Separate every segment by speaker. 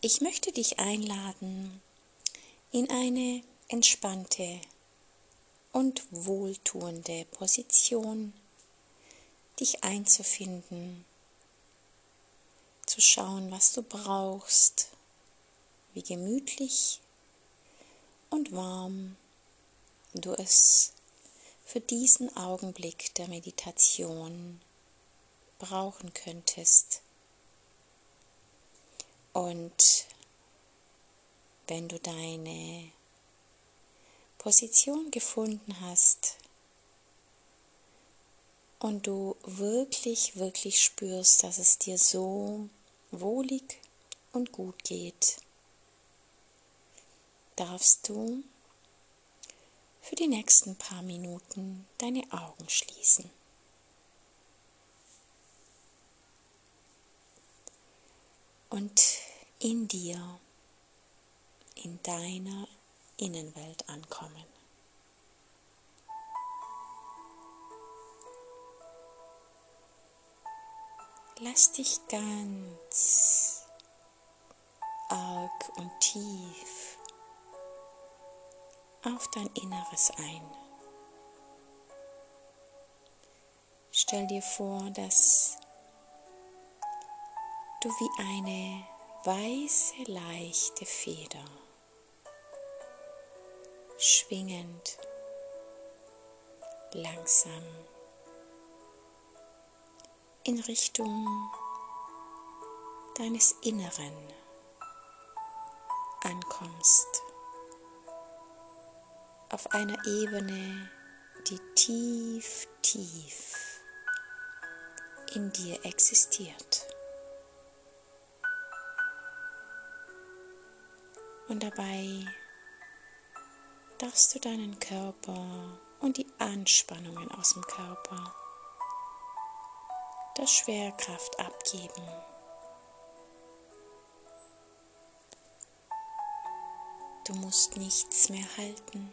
Speaker 1: Ich möchte dich einladen, in eine entspannte und wohltuende Position dich einzufinden, zu schauen, was du brauchst, wie gemütlich und warm du es für diesen Augenblick der Meditation brauchen könntest. Und wenn du deine Position gefunden hast und du wirklich, wirklich spürst, dass es dir so wohlig und gut geht, darfst du für die nächsten paar Minuten deine Augen schließen. Und in dir, in deiner Innenwelt ankommen. Lass dich ganz arg und tief auf dein Inneres ein. Stell dir vor, dass du wie eine weiße, leichte Feder. Schwingend, langsam. In Richtung deines Inneren ankommst, auf einer Ebene, die tief, tief in dir existiert. Und dabei darfst du deinen Körper und die Anspannungen aus dem Körper der Schwerkraft abgeben. Du musst nichts mehr halten.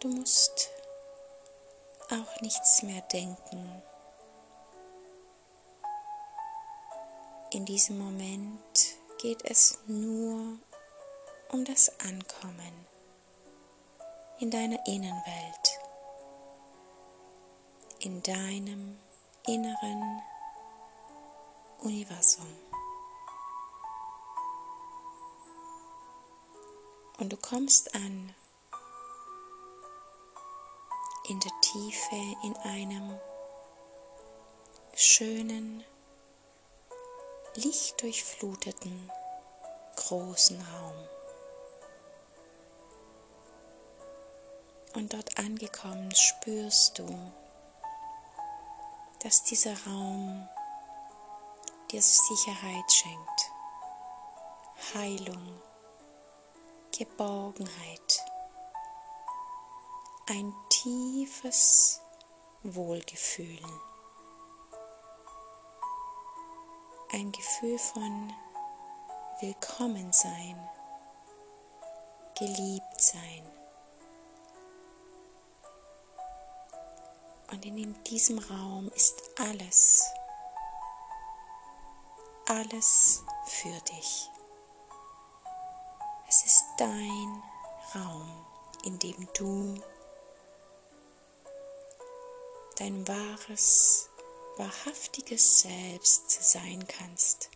Speaker 1: Du musst auch nichts mehr denken. In diesem Moment geht es nur um das Ankommen in deiner Innenwelt in deinem inneren Universum. Und du kommst an in der Tiefe in einem schönen, lichtdurchfluteten, großen Raum. Und dort angekommen spürst du, dass dieser Raum dir Sicherheit schenkt, Heilung, Geborgenheit, ein tiefes Wohlgefühl, ein Gefühl von Willkommensein, geliebt sein. Und in diesem Raum ist alles, alles für dich. Es ist dein Raum, in dem du dein wahres, wahrhaftiges Selbst sein kannst,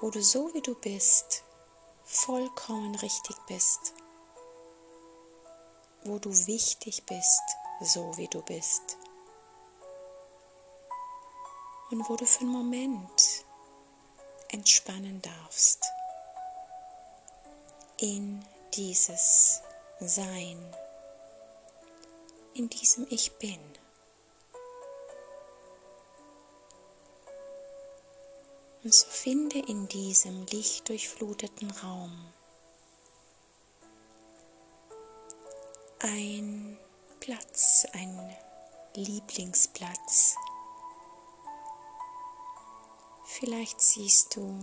Speaker 1: wo du so wie du bist, vollkommen richtig bist, wo du wichtig bist, so wie du bist. Und wo du für einen Moment entspannen darfst in dieses Sein, in diesem Ich bin. Und so finde in diesem lichtdurchfluteten Raum ein Platz, ein Lieblingsplatz. Vielleicht siehst du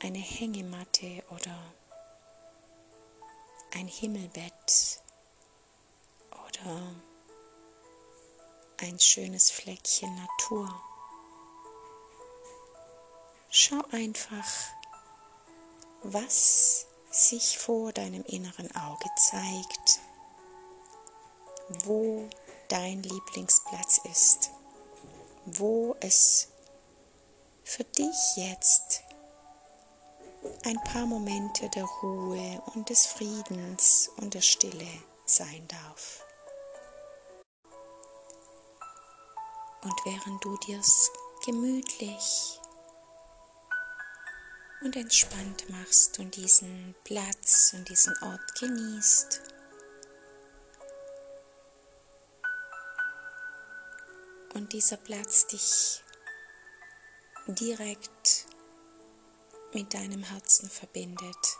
Speaker 1: eine Hängematte oder ein Himmelbett oder ein schönes Fleckchen Natur. Schau einfach, was sich vor deinem inneren Auge zeigt, wo dein Lieblingsplatz ist, wo es für dich jetzt ein paar Momente der Ruhe und des Friedens und der Stille sein darf. Und während du dir's gemütlich und entspannt machst und diesen Platz und diesen Ort genießt, und dieser Platz dich direkt mit deinem Herzen verbindet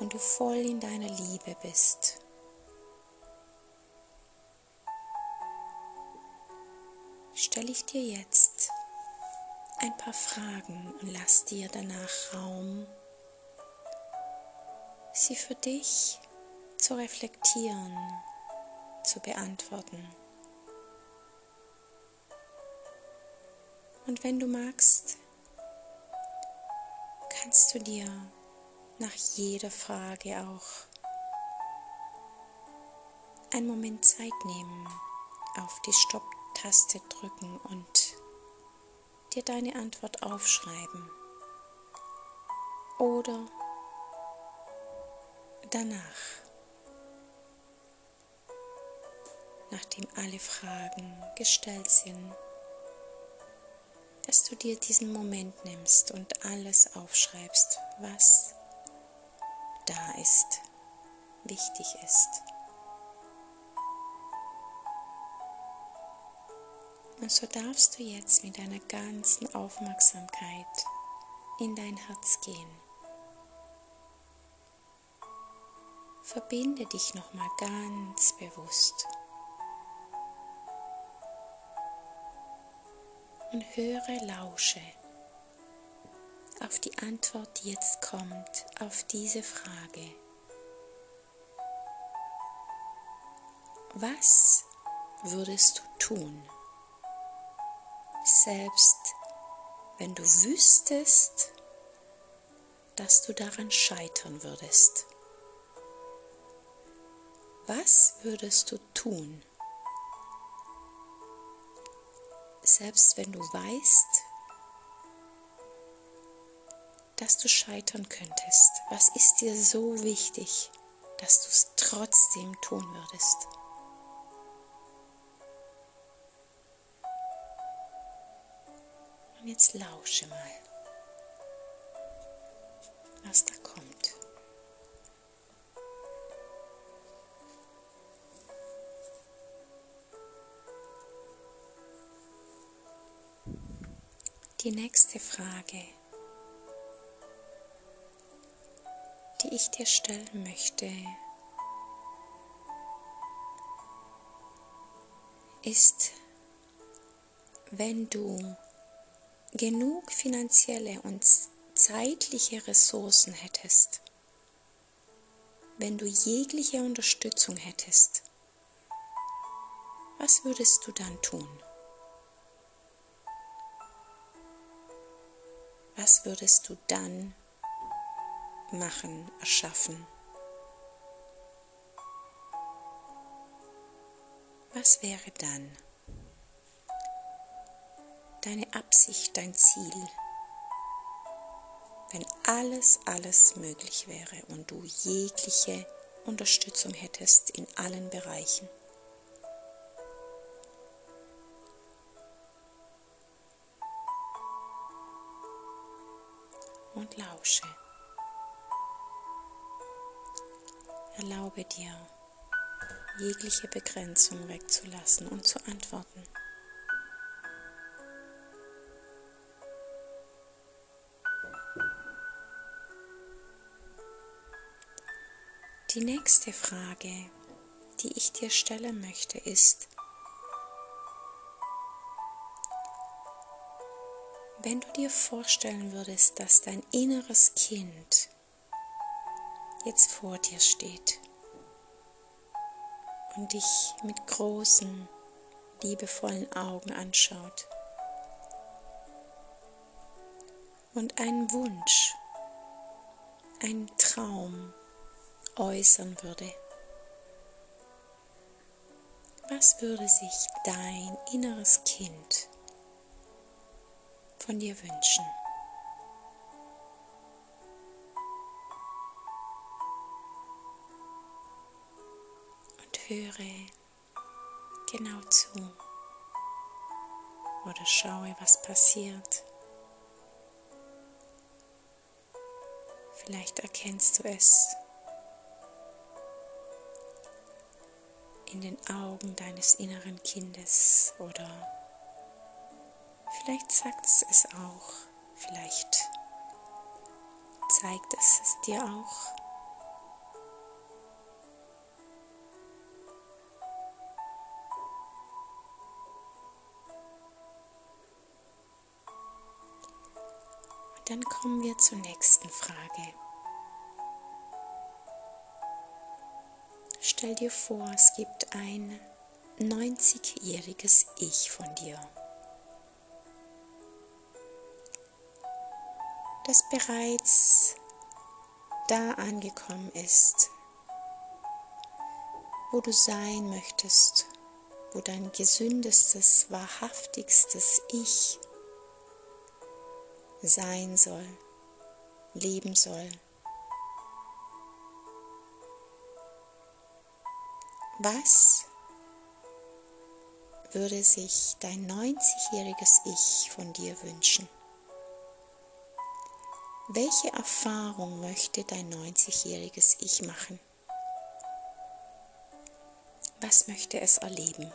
Speaker 1: und du voll in deiner Liebe bist. Stelle ich dir jetzt ein paar Fragen und lass dir danach Raum, sie für dich zu reflektieren, zu beantworten. Und wenn du magst, kannst du dir nach jeder Frage auch einen Moment Zeit nehmen, auf die Stopp-Taste drücken und dir deine Antwort aufschreiben. Oder danach, nachdem alle Fragen gestellt sind, dass du dir diesen Moment nimmst und alles aufschreibst, was da ist, wichtig ist. Und so darfst du jetzt mit deiner ganzen Aufmerksamkeit in dein Herz gehen. Verbinde dich nochmal ganz bewusst und höre, lausche auf die Antwort, die jetzt kommt, auf diese Frage. Was würdest du tun, selbst wenn du wüsstest, dass du daran scheitern würdest? Was würdest du tun, selbst wenn du weißt, dass du scheitern könntest, was ist dir so wichtig, dass du es trotzdem tun würdest? Jetzt lausche mal, was da kommt. Die nächste Frage, die ich dir stellen möchte, ist, wenn du genug finanzielle und zeitliche Ressourcen hättest, wenn du jegliche Unterstützung hättest, was würdest du dann tun? was würdest du dann machen, erschaffen? Was wäre dann deine Absicht, dein Ziel, wenn alles, alles möglich wäre und du jegliche Unterstützung hättest in allen Bereichen? und lausche. Erlaube dir, jegliche Begrenzung wegzulassen und zu antworten. Die nächste Frage, die ich dir stellen möchte, ist, Wenn du dir vorstellen würdest, dass dein inneres Kind jetzt vor dir steht und dich mit großen, liebevollen Augen anschaut, und einen Wunsch, einen Traum äußern würde, was würde sich dein inneres Kind von dir wünschen? Und höre genau zu oder schaue, was passiert. Vielleicht erkennst du es in den Augen deines inneren Kindes oder vielleicht sagt es es auch, vielleicht zeigt es es dir auch. Dann kommen wir zur nächsten Frage. Stell dir vor, es gibt ein 90-jähriges Ich von dir, das bereits da angekommen ist, wo du sein möchtest, wo dein gesündestes, wahrhaftigstes Ich sein soll, leben soll. Was würde sich dein 90-jähriges Ich von dir wünschen? Welche Erfahrung möchte dein 90-jähriges Ich machen? Was möchte es erleben?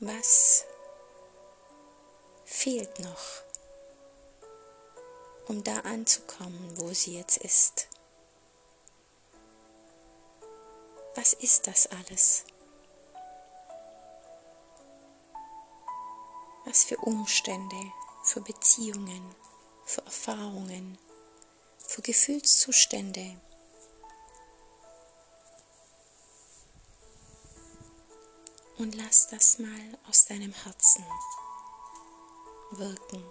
Speaker 1: Was fehlt noch, um da anzukommen, wo sie jetzt ist? Ist das alles? Was für Umstände, für Beziehungen, für Erfahrungen, für Gefühlszustände. Und lass das mal aus deinem Herzen wirken,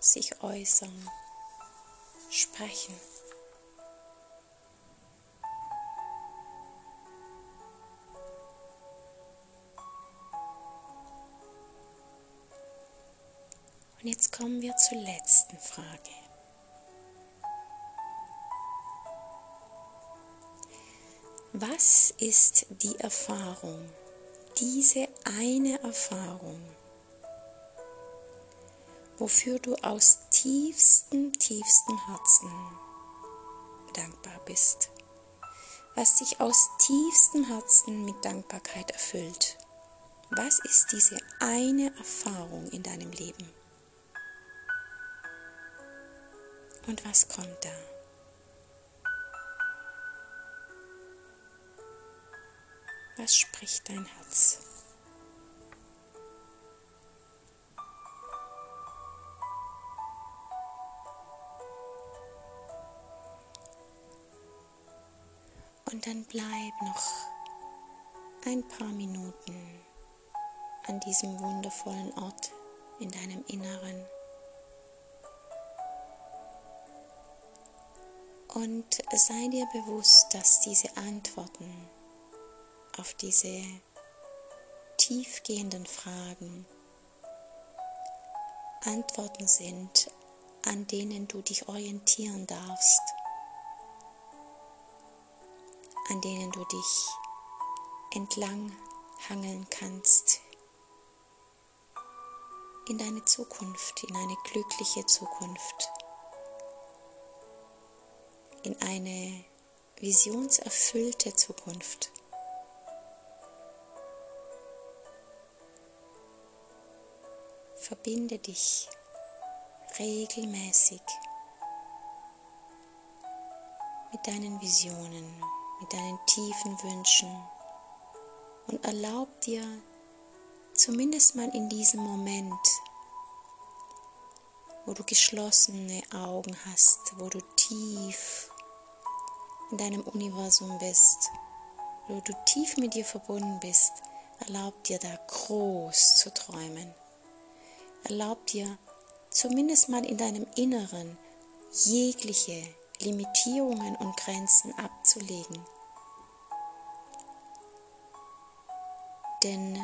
Speaker 1: sich äußern, sprechen. Jetzt kommen wir zur letzten Frage. Was ist die Erfahrung, diese eine Erfahrung, wofür du aus tiefstem, tiefstem Herzen dankbar bist, was dich aus tiefstem Herzen mit Dankbarkeit erfüllt? Was ist diese eine Erfahrung in deinem Leben? Und was kommt da? Was spricht dein Herz? Und dann bleib noch ein paar Minuten an diesem wundervollen Ort in deinem Inneren. Und sei dir bewusst, dass diese Antworten auf diese tiefgehenden Fragen Antworten sind, an denen du dich orientieren darfst, an denen du dich entlang hangeln kannst. In deine Zukunft, in eine glückliche Zukunft in eine visionserfüllte Zukunft. Verbinde dich regelmäßig mit deinen Visionen, mit deinen tiefen Wünschen und erlaub dir zumindest mal in diesem Moment wo du geschlossene Augen hast, wo du tief in deinem Universum bist, wo du tief mit dir verbunden bist, erlaub dir da groß zu träumen, erlaub dir zumindest mal in deinem Inneren jegliche Limitierungen und Grenzen abzulegen. Denn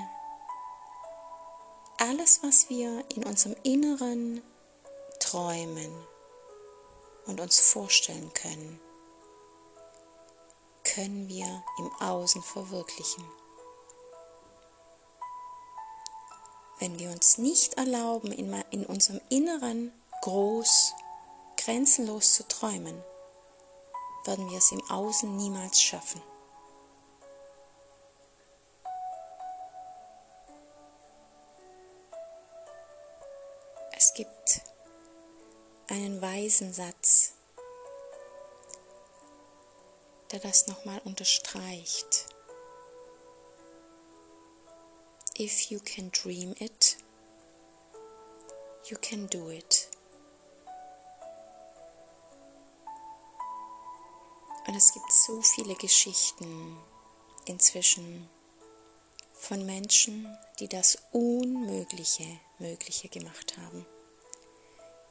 Speaker 1: alles, was wir in unserem Inneren träumen und uns vorstellen können, können wir im Außen verwirklichen. Wenn wir uns nicht erlauben, in, unserem Inneren groß, grenzenlos zu träumen, werden wir es im Außen niemals schaffen. Einen weisen Satz, der das nochmal unterstreicht. If you can dream it, you can do it. Und es gibt so viele Geschichten inzwischen von Menschen, die das Unmögliche Mögliche gemacht haben,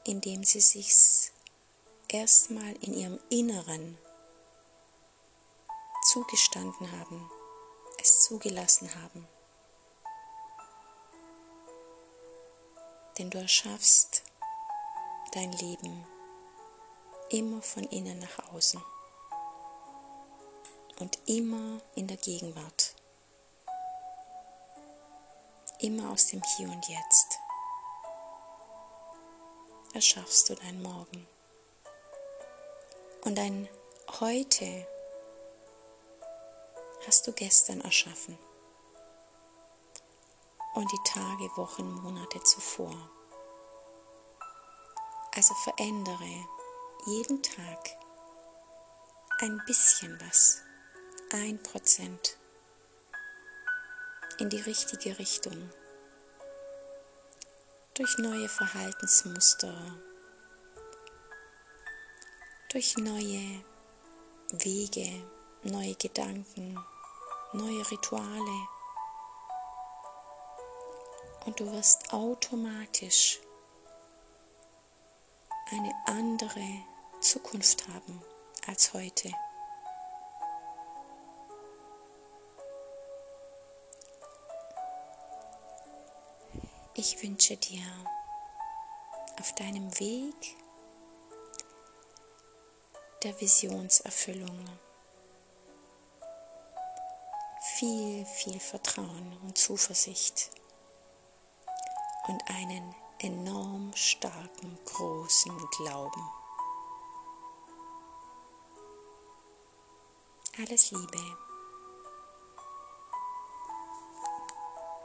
Speaker 1: indem sie sich erstmal in ihrem Inneren zugestanden haben, es zugelassen haben. Denn du erschaffst dein Leben immer von innen nach außen und immer in der Gegenwart, immer aus dem Hier und Jetzt erschaffst du dein Morgen. Und dein Heute hast du gestern erschaffen und die Tage, Wochen, Monate zuvor. Also verändere jeden Tag ein bisschen was, ein Prozent in die richtige Richtung durch neue Verhaltensmuster, durch neue Wege, neue Gedanken, neue Rituale. Und du wirst automatisch eine andere Zukunft haben als heute. Ich wünsche dir auf deinem Weg der Visionserfüllung viel, viel Vertrauen und Zuversicht und einen enorm starken, großen Glauben. Alles Liebe.